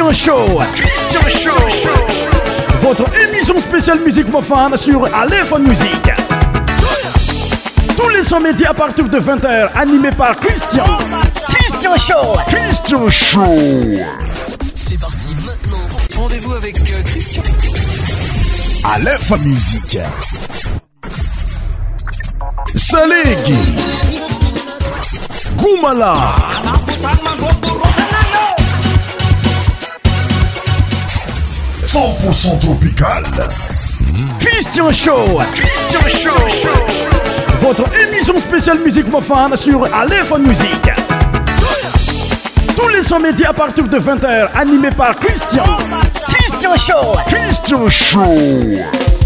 Christian Show. Christian Show. Votre émission spéciale musique profane sur Aléphone Music Tous les sommets à partir de 20h, animé par Christian. Christian Show. Christian Show. C'est parti maintenant. Rendez-vous avec euh, Christian. Aléphone Music. Salégui. Goumala. 100% tropical. Christian Show. Christian Show. Votre émission spéciale musique mofane sur Aléphone Musique. Tous les sommets médias à partir de 20h, animés par Christian. Christian Show. Christian Show.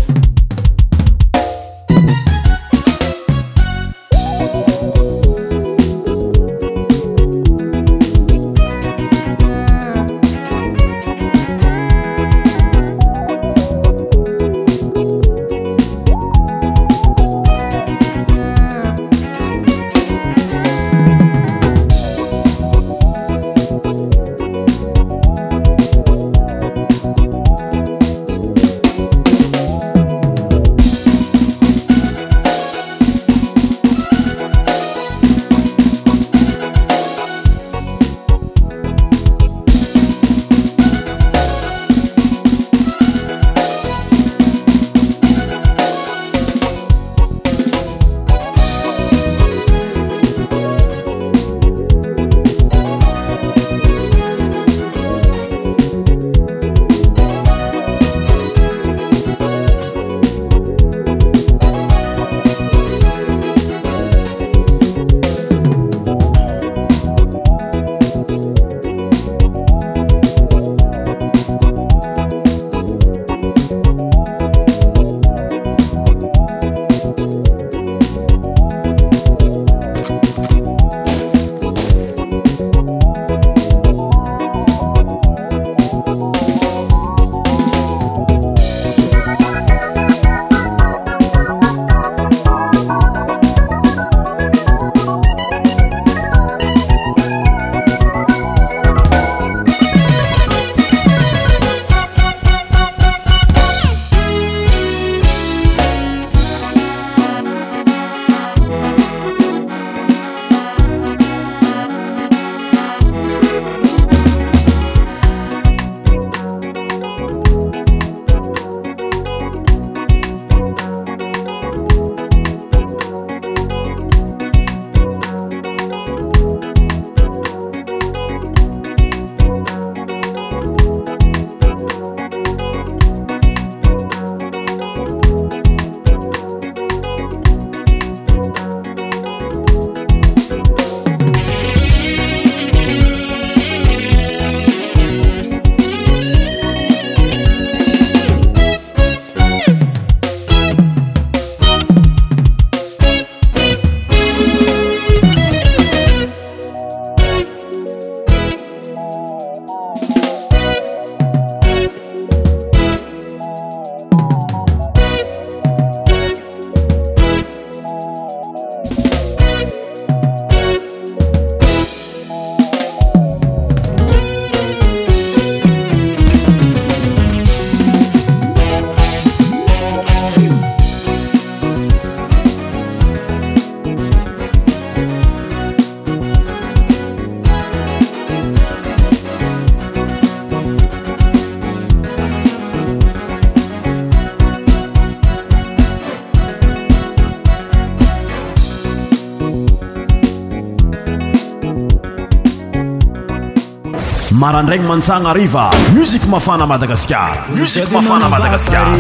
marandragny mantsagna ariva muzika mafana madagasikara muzik mafana madagasikara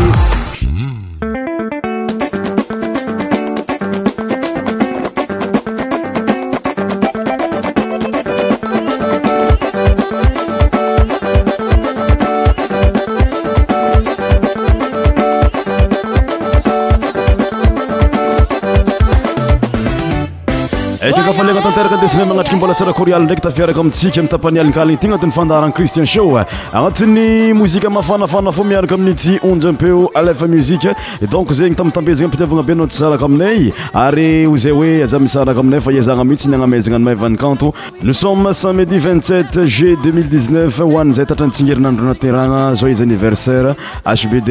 sa magnatriky mbola saraoriadraky tafiaraka atskaitapahiaiainyynat'yfadarana cristian h anat'ymoiafanafana f iaraka aminojpozegnymzaa naoayaaeiaaanaints anazana ahnaolsome sat medi 27 j 209 azay anytsieriadro yanayiersaie bd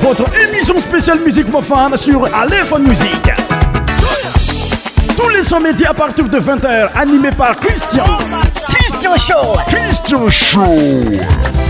votre émission spéciale Musique mofane sur Aléphone Musique. Tous les sommets à partir de 20h, animés par Christian. Christian Show. Christian Show.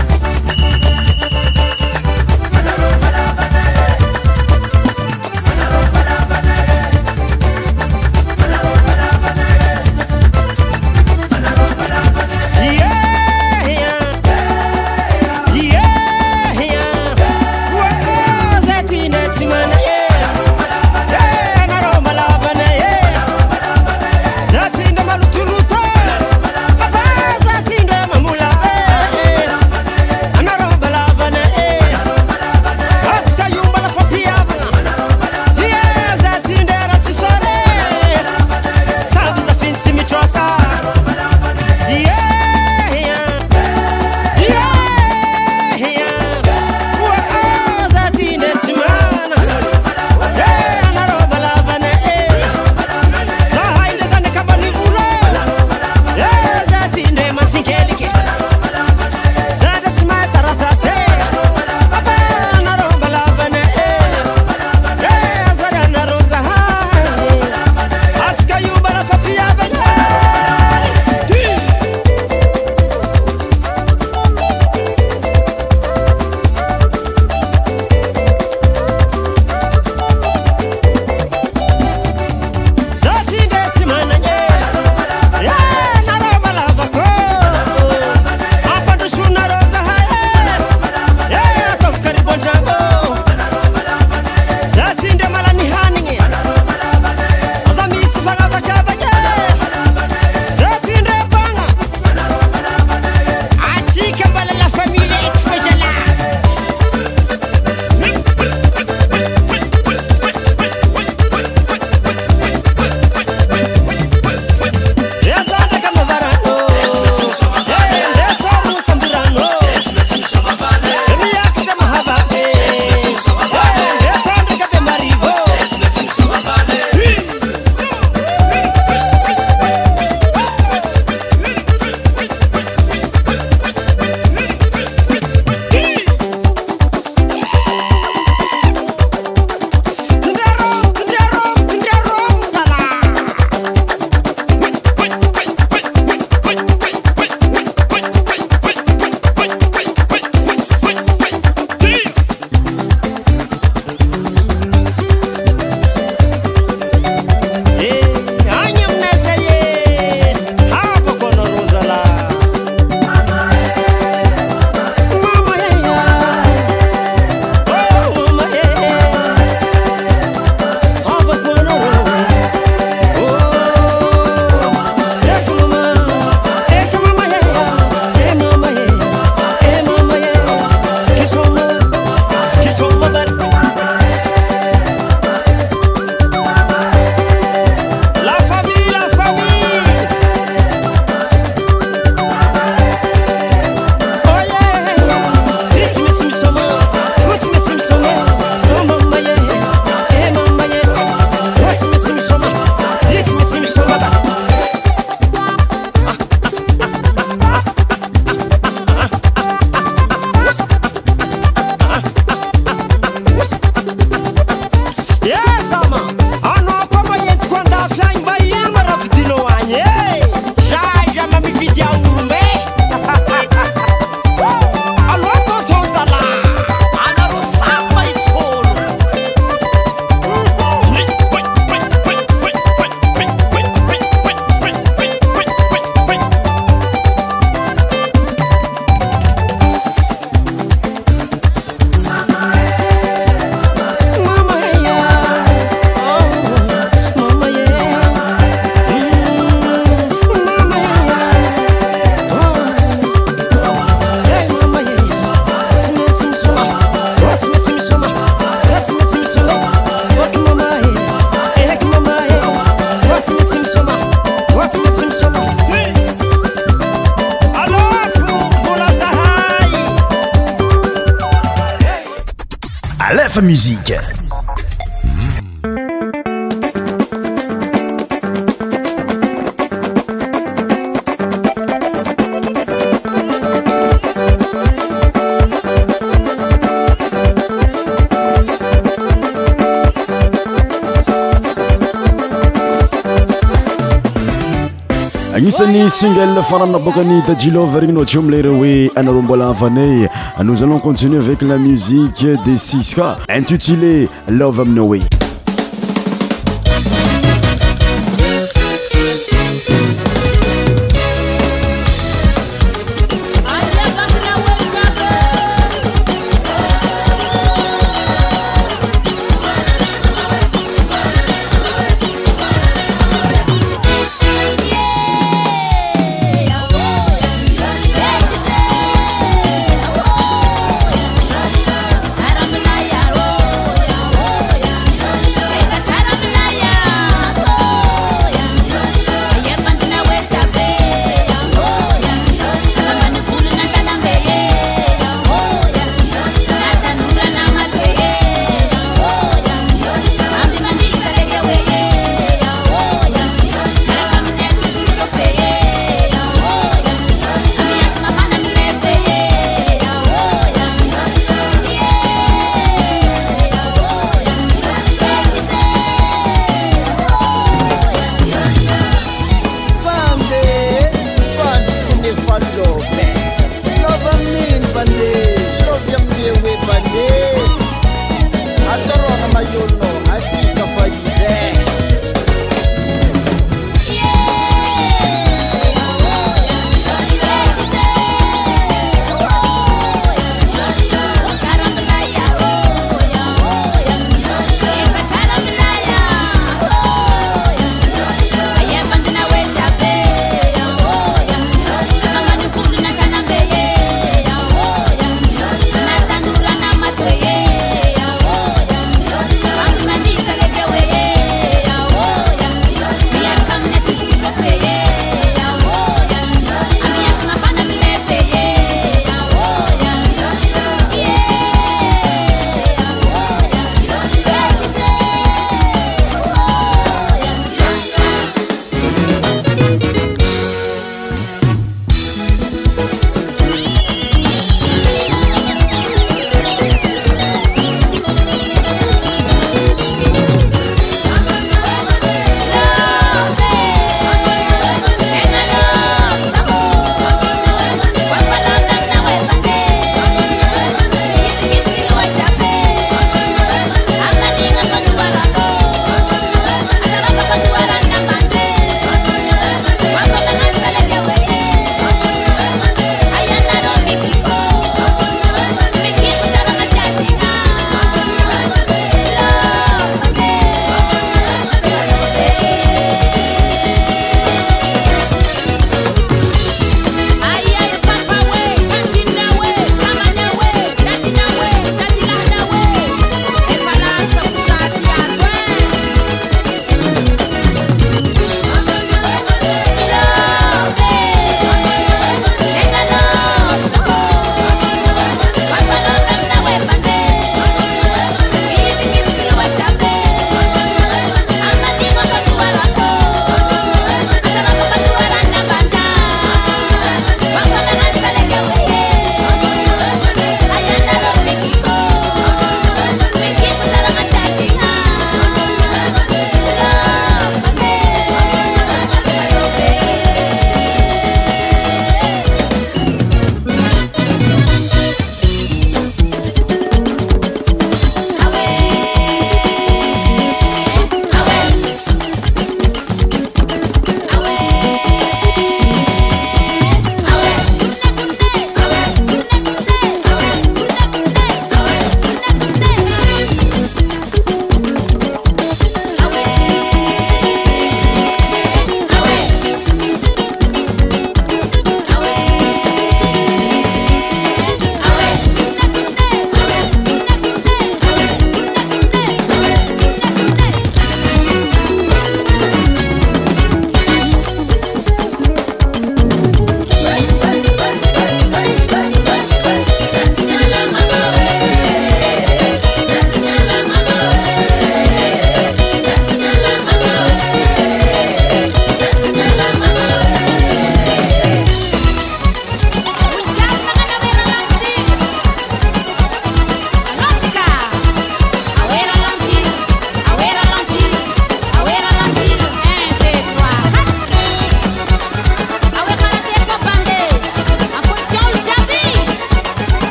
singel fanramina boka ny dajilove regny nao teo amilaire hoe anare mbola avanay noz alons continue avec la musique de sis ca intutilé love aminao oe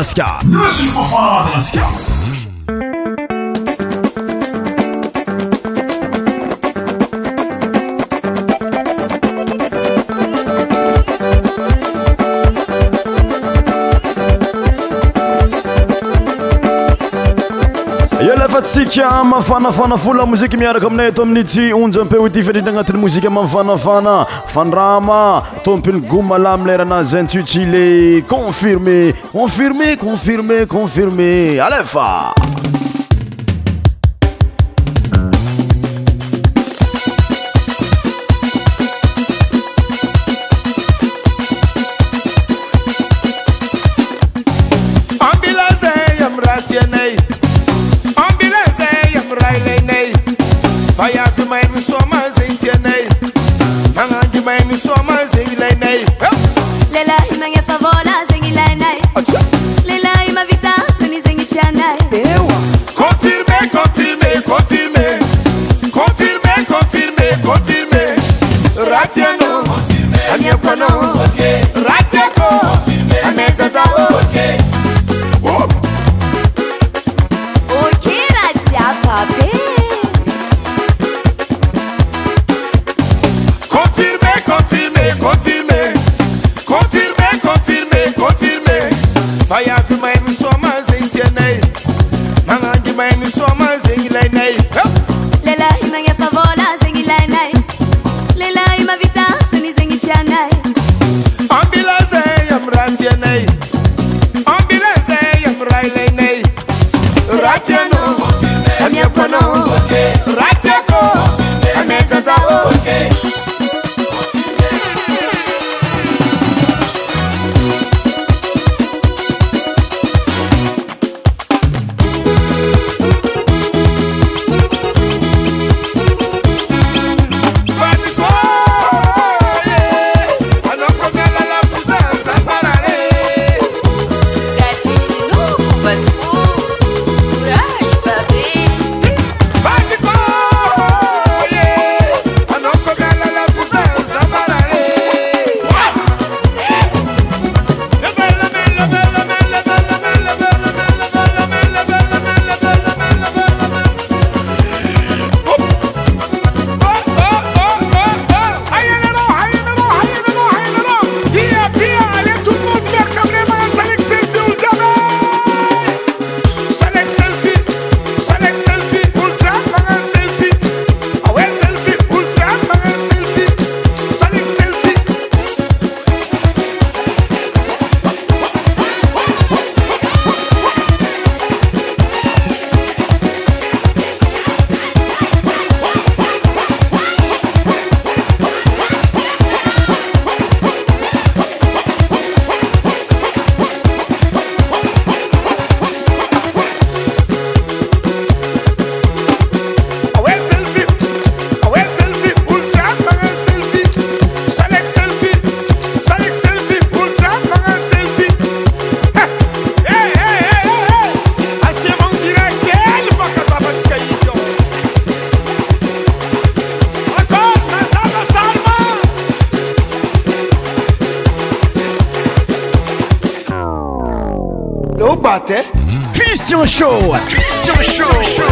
ك شك tia mafanafana fo lamoziky miaraka aminay ato amin'ny ty onja ampeoty fiandridra agnatin'ny moziky mamifanafana fandrama tôompilo goma la milerana zentsutsyle confirme confirme confirme confirme alefa Christian Show.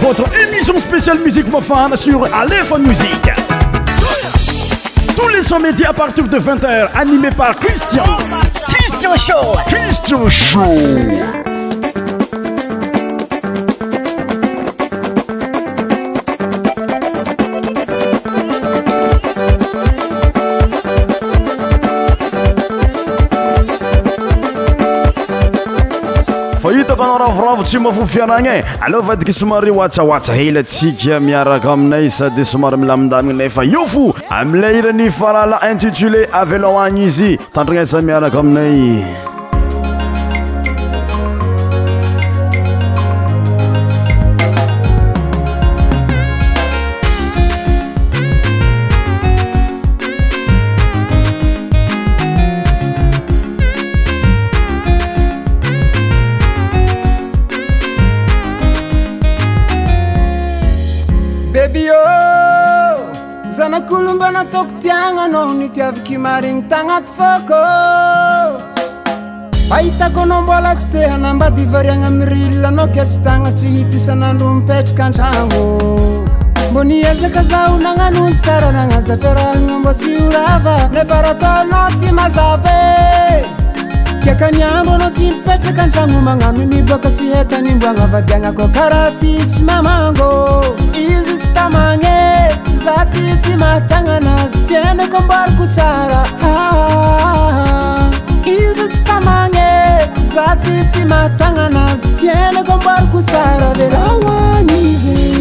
Votre émission spéciale musique mofane sur Aléphone Musique. Tous les sommets à partir de 20h, Animés par Christian. Christian Show. Christian Show. ravo tsy mafo fiaragnae aloha vadiky somary oatsaoatsa hely tsika miaraka aminay sady somary milamindamina nay fa io fo amilay iran'ny farala intitulé avylaoagny izy tandragnaisa miaraka aminay mariny tanaty fôkô ahitako anao mbola sy tehana mbady ivariagna amiy rilla anao ke sy tagna tsy hipisan'andro mipetraka antragno mbô nyezaka zao nagnano tsara nanazafiarahana mbô tsy orava leparatanao tsy mazave kiakanianbo anao tsy mipetraka an-tragno magnano niboka tsy hetany mbô anavadianako karaha ty tsy mamango izy sy tamana zatizi matanganaz viene kombarkucara izstamane zatizi matananas tiene kombarkucara velaanizi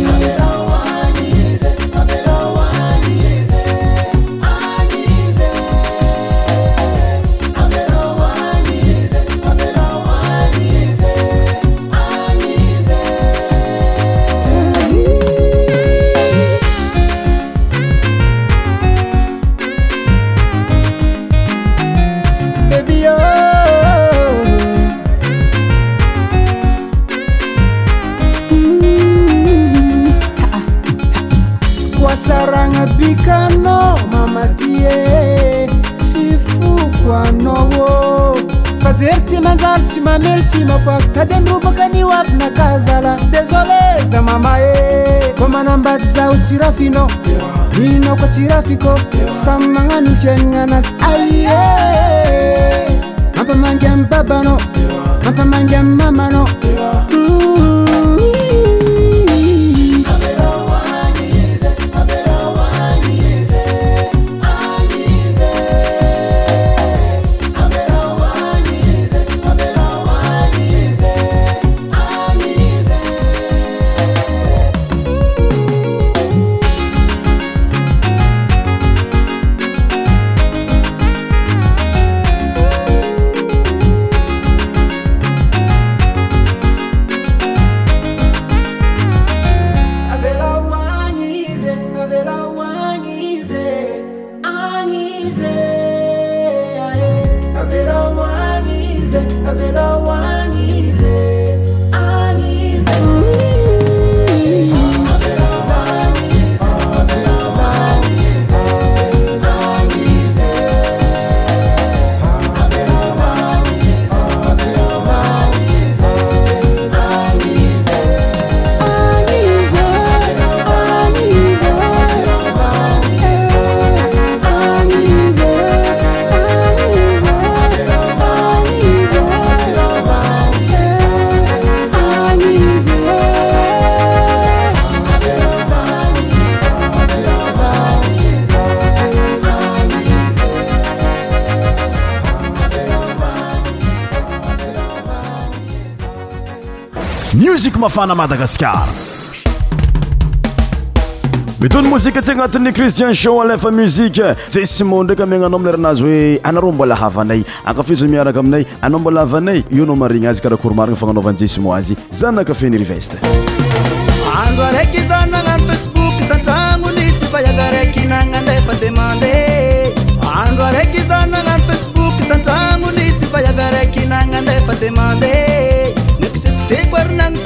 traffic, oh. fana madagaskar mitony mozike atsia agnatin'ny christien shaw alfa musike je simon ndraiky amignanao amileranazy hoe anaro mbola havanay akafiza miaraka aminay anao mbola avanay io anao marigny azy karaha koromarigna fagnanaovanyi je simon azy zany nankafeny rivestee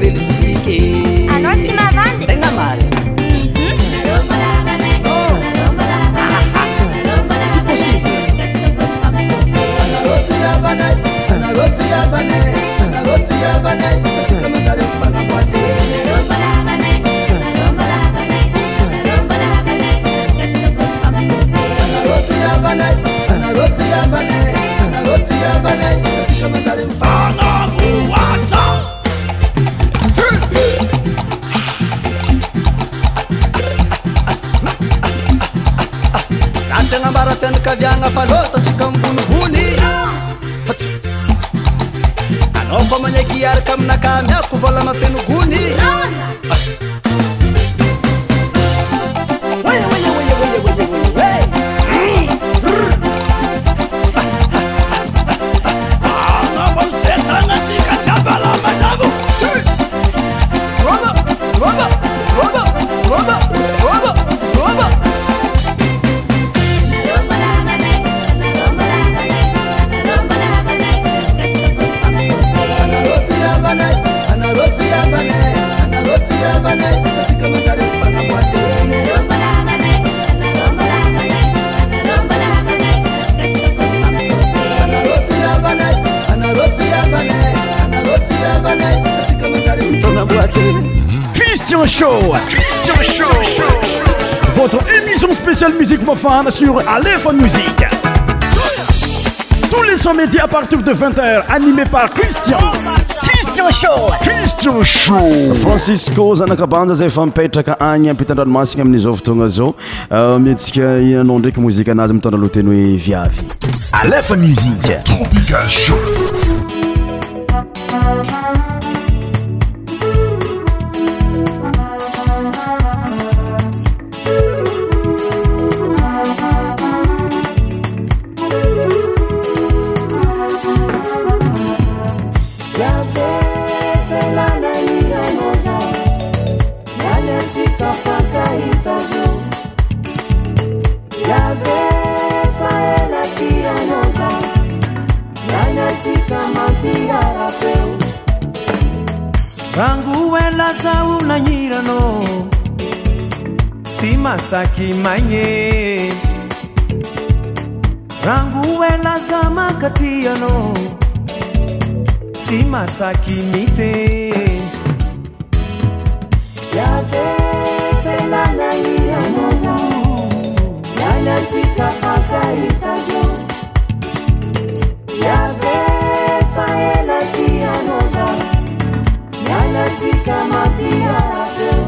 beleza gnambarapianakaviagna fa lota tsika migonigony fats anao mbô magnaky araka aminaka miako vola mampino gony o smédi atir vt hereincristian sha francisco zanakabanja zay fa mipetraka any ampitan-dranomasigna amin'n'izao votoagna zao miatsika ihnanao ndraiky moziky anazy mitondralohateny hoe viavy alefa msieh d felatiiraeu rangu welazaunanyirano imasakimanye rangu welaza makatiano timasakimite katika makaitajo yavefaelatianoza yalatika mapiarajo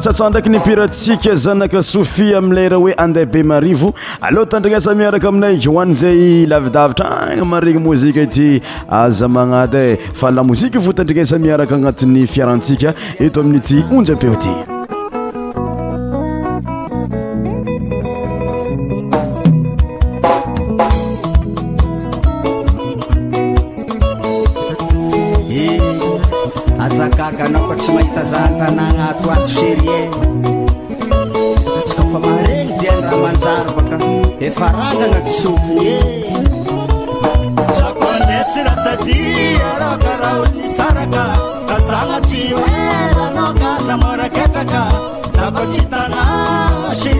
tsatsan ndraiky nipiratsika e zanaka sofie amilay raha hoe andeha be marivo aloha tandrignasa miaraka aminay oane zay lavidavitra gna maregny mozika ity aza magnaty e fa lamozika vo tandrignasa miaraka agnatin'ny fiarantsika eto amin'ity onjy apeo ty somoe zako ande tsy rahsadia rakaraonnysaraka tazanatsy omanaka zamaraketaka zakotsy tanasy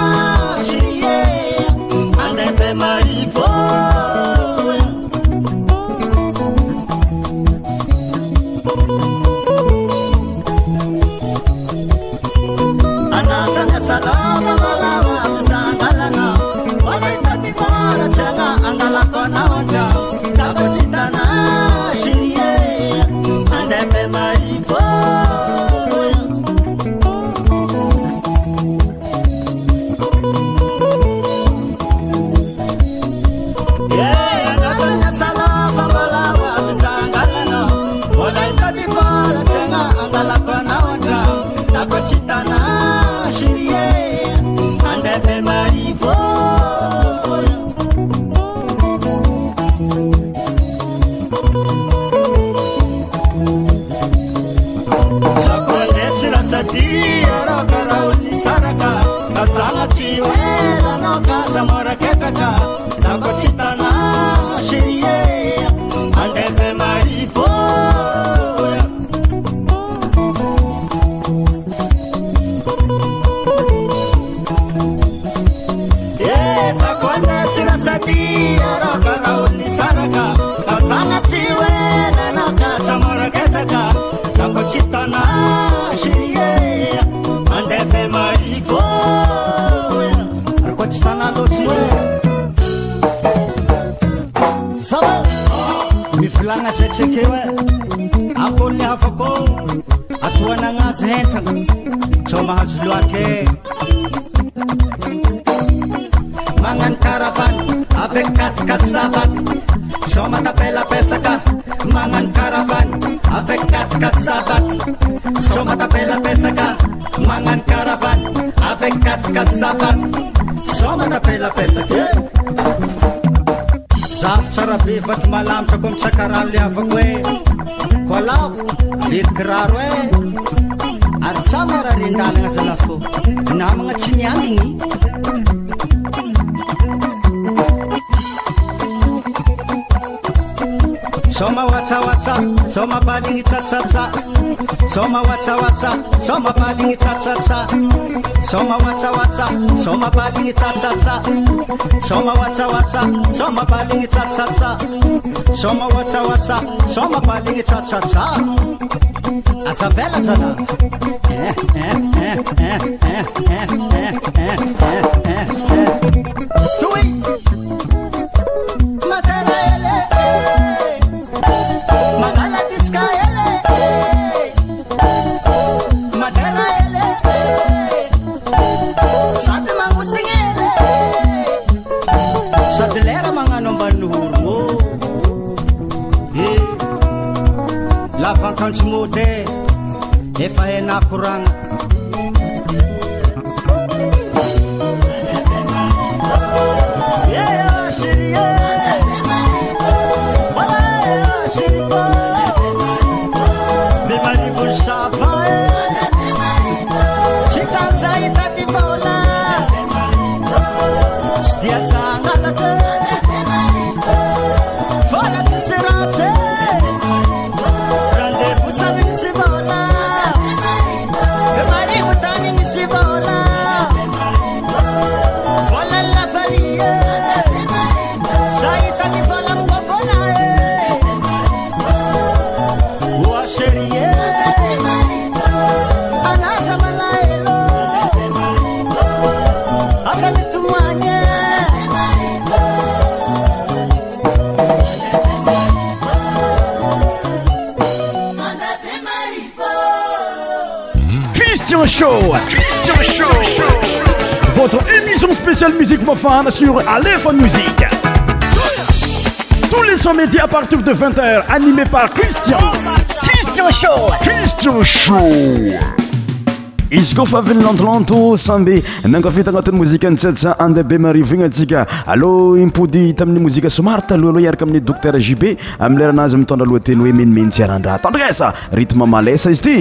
nasatrekea aony avako atoana gnazo entaa tsomahazo loatre manano karavan ave katkat savaty somatapalampesaka manano karavany ava katkat savaty somatapalampesakaa manano karavan avekatikat savaty somatapalampsaka avy tsarabe vato malamitra ko mitsakarano la avako e koa lavo verikyraro e ary tsa mara ren-danana azalafô namagna tsy mianiny Soma wata wata, soma badingi tatata. Soma wata wata, soma badingi tatata. Soma wata wata, soma badingi tatata. Soma wata wata, soma badingi tatata. Soma wata wata, soma badingi tatata. Asa vela sana. Eh, eh, eh, eh, eh, eh, eh, eh, eh, eh. Do it. lafankantsy mode efa henakoragna cristian sho izy koa fa avynylantolanto sambe nankafita agnatin'ny mozika antsy adsa andehabe marivo igny atsika allôa impody tamin'ny mozika somary taloha aloha iaraka amin'ny dokter gb amileranazy mitondra alohateny hoe menimenotsy arandra tandrikesa rytme malasa izy ty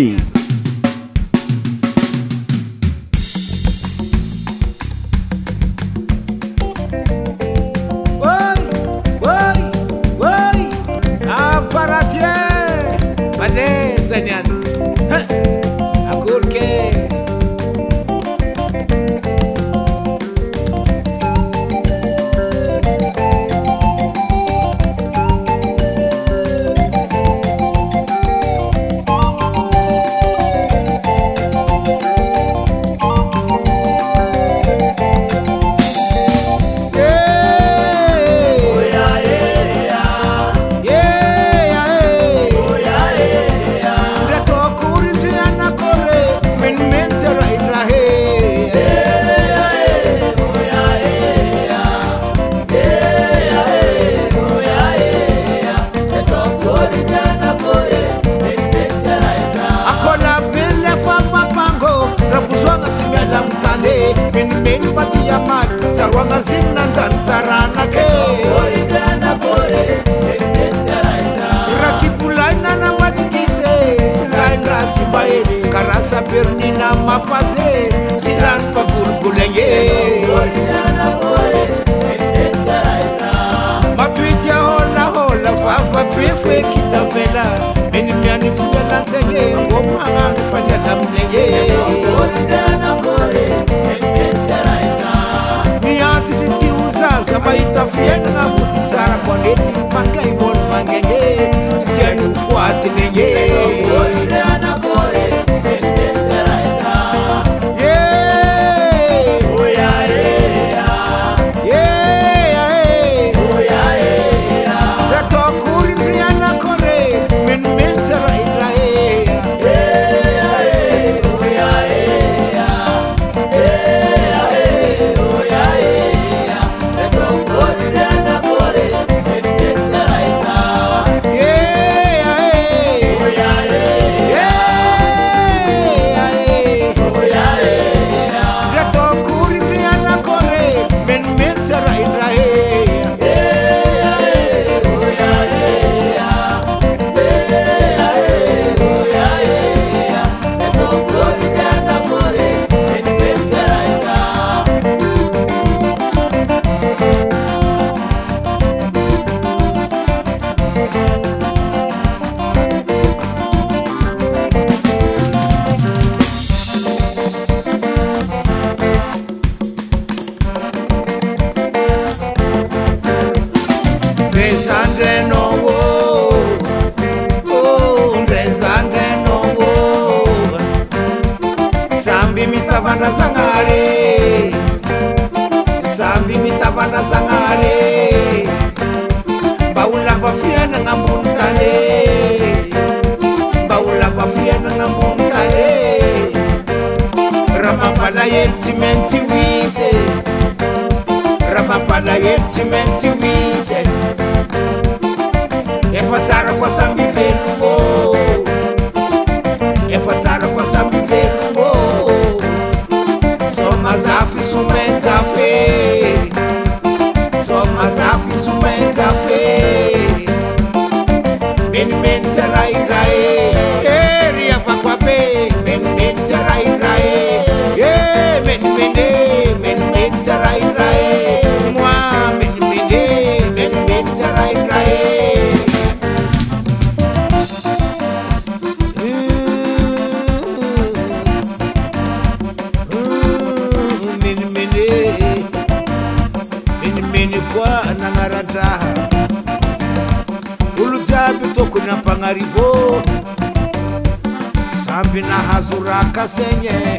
zambi nahazo raka senye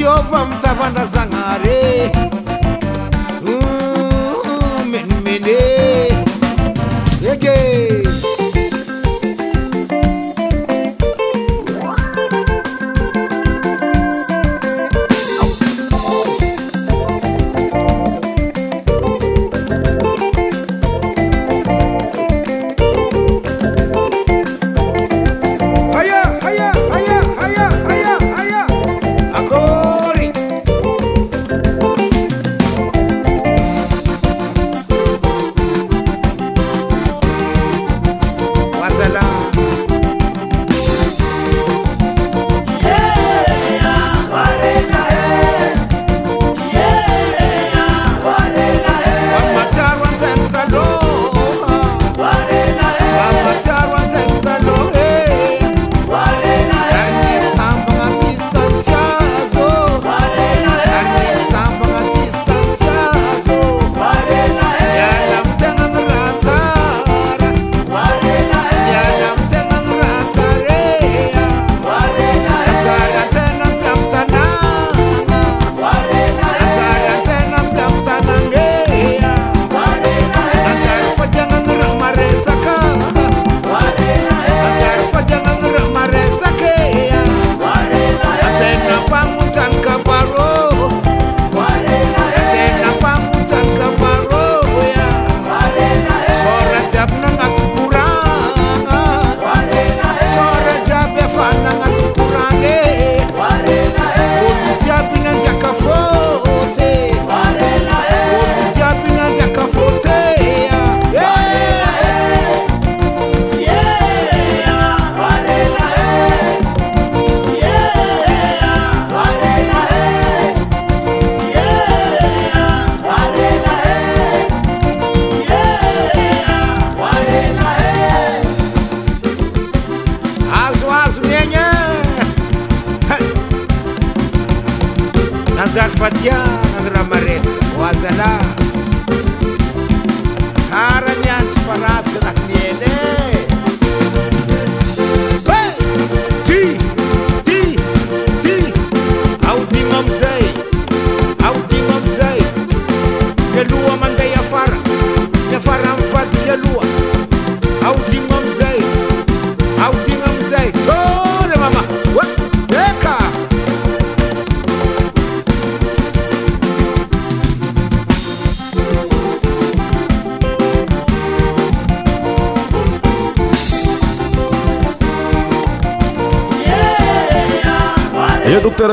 yova mitavandrazagnare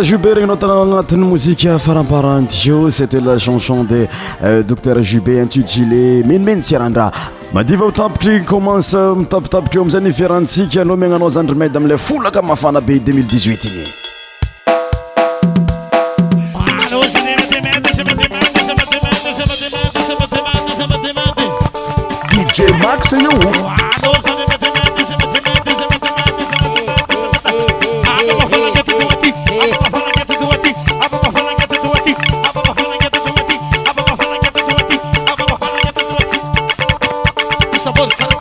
jube regny nao tana agnatin'ny mozika faramparantyeo c'etoe la chanson de euh, docteur jubet antsiojilet menimeno tsy arandrraha madivaho tapitry kommensa euh, mitapitapitry eo amiizany ifiarantsika anao miananao zanydrimaidy amle folaka mafana be 2018 inydjx salsa.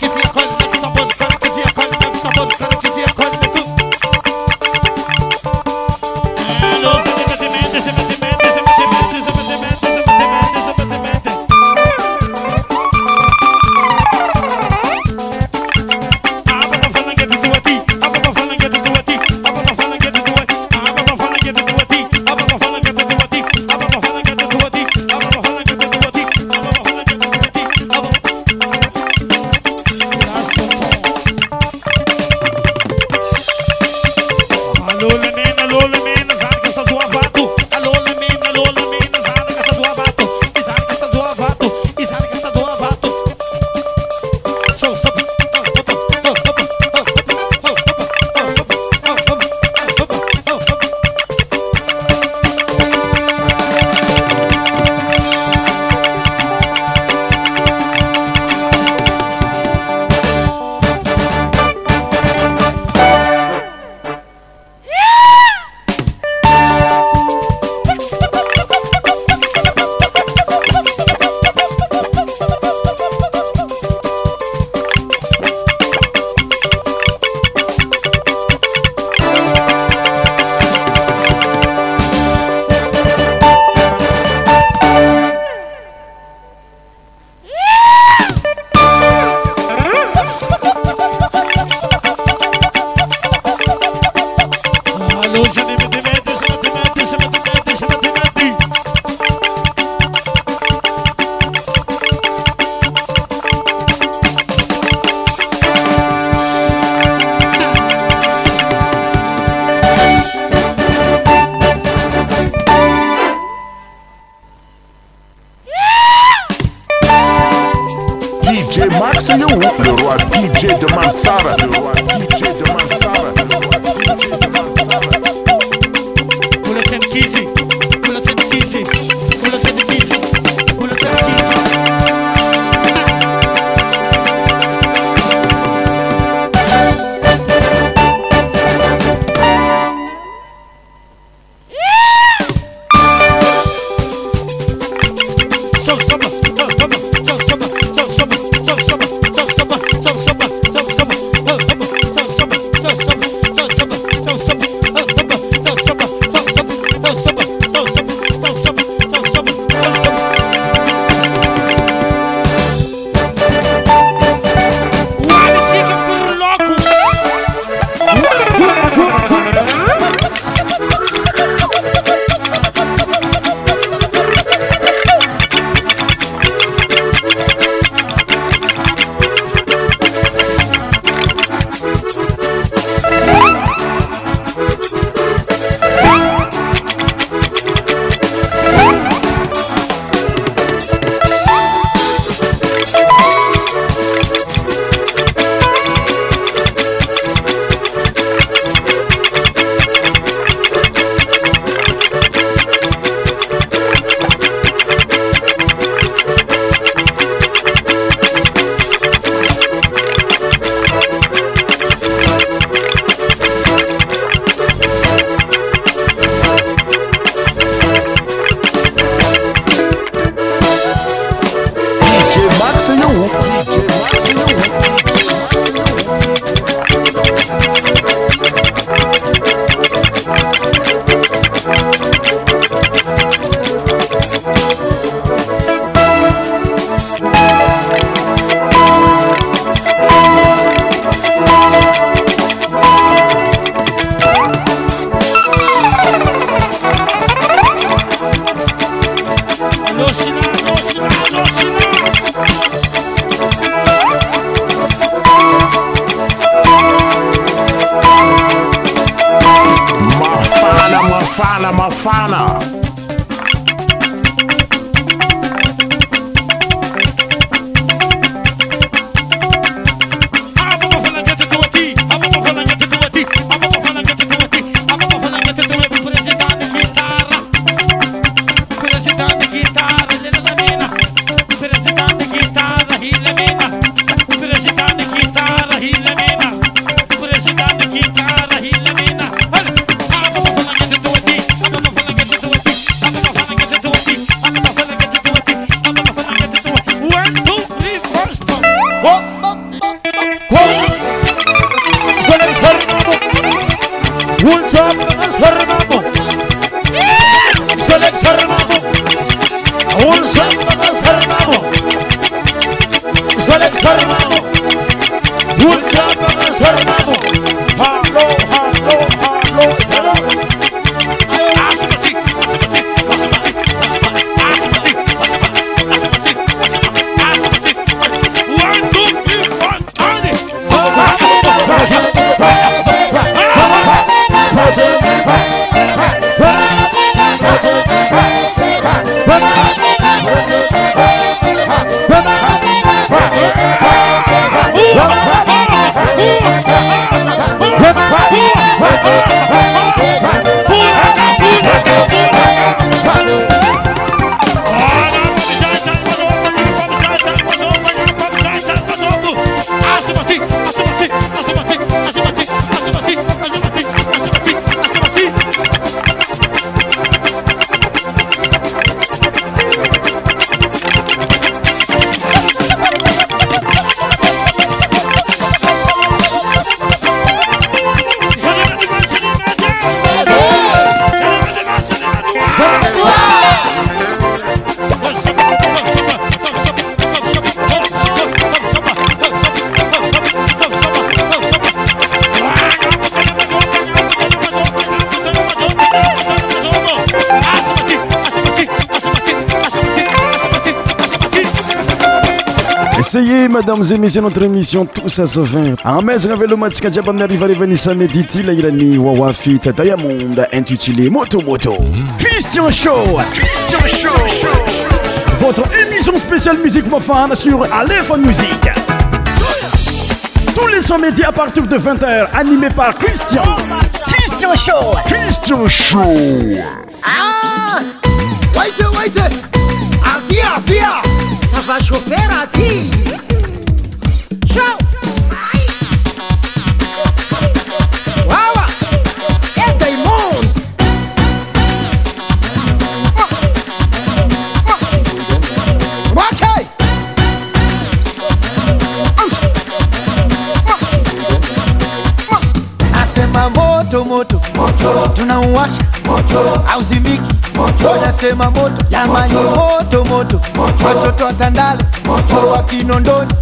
aimez, notre émission Tous ah, à Sauvin. Amez Ravelomatika Japan arrive à l'événement dit-il, il a ni Wawafit Diamond intitulé Moto Moto. Christian Show! Christian Show! Votre émission spéciale musique mofane sur Aleph Musique. Tous les samedis médias à partir de 20h, animé par Christian. Christian Show! Christian Show! Ah! Wait, wait! Artia, ah, Artia! Ça va chauffer, Artia! Washa moto, auzimiki moto, wanasema moto, jamani moto moto, watoto watandale moto, wa Kinondoni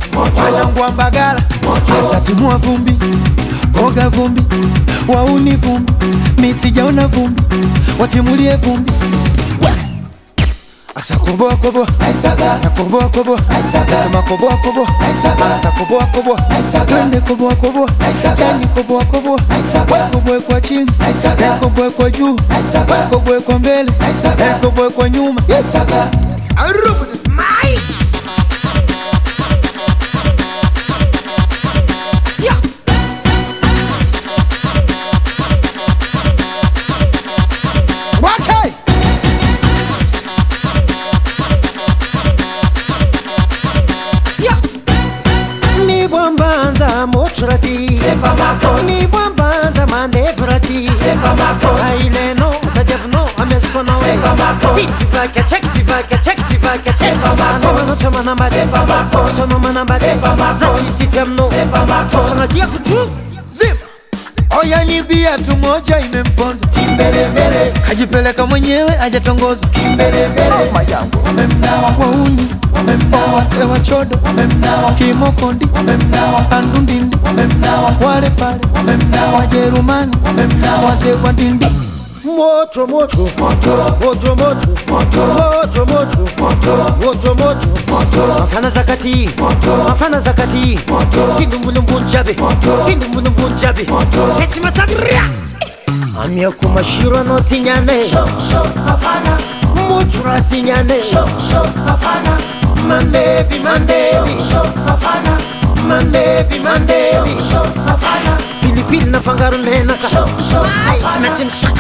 wanangwa Mbagala, sasa tumua vumbi, oga vumbi, wauni vumbi, misijaona vumbi, watimulie vumbi A a Asa kobo kobo, aisaga. Na Essa kobo, aisaga. Sema kobo kobo, Essa Asa kobo kobo, aisaga. Twende Essa kobo, aisaga. Tani kobo a Essa Weko bwekwa chini, aisaga. Weko bwekwa juu, aisaga. Weko bwekwa mbele, aisaga. Weko bwekwa nyuma, essa Arubu zivake check zivake check zivake sepa mako choma namba sepa mako choma namba sepa mako zachichitia mno sepa mako sasa najia kuchu zipa Oya ni bia tu moja imemponza kimbelembele, kajipeleka mwenyewe ajatongozwa kimbelembele. Oh, majango wamemnawa wauni, wamemnawa wazee chodo, wamemnawa kimokondi, wamemnawa kandundindi, wamemnawa wale pale, wamemnawa Wajerumani, wamemnawa wa dindi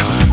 l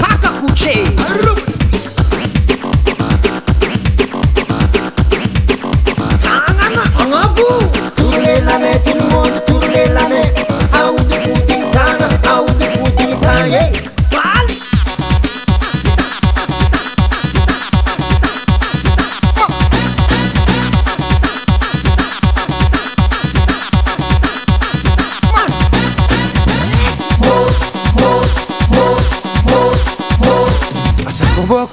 Paka kuchee.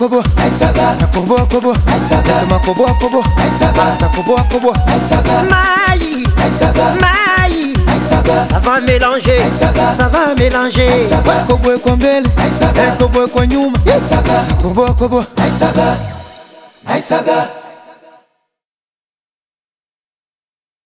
kobo aisaga na kobo kobo aisaga sema kobo kobo aisaga sa kobo kobo aisaga mai aisaga mai aisaga ça va mélanger aisaga ça va mélanger aisaga kobo kwa mbele aisaga kobo kwa nyuma aisaga sa kobo kobo aisaga aisaga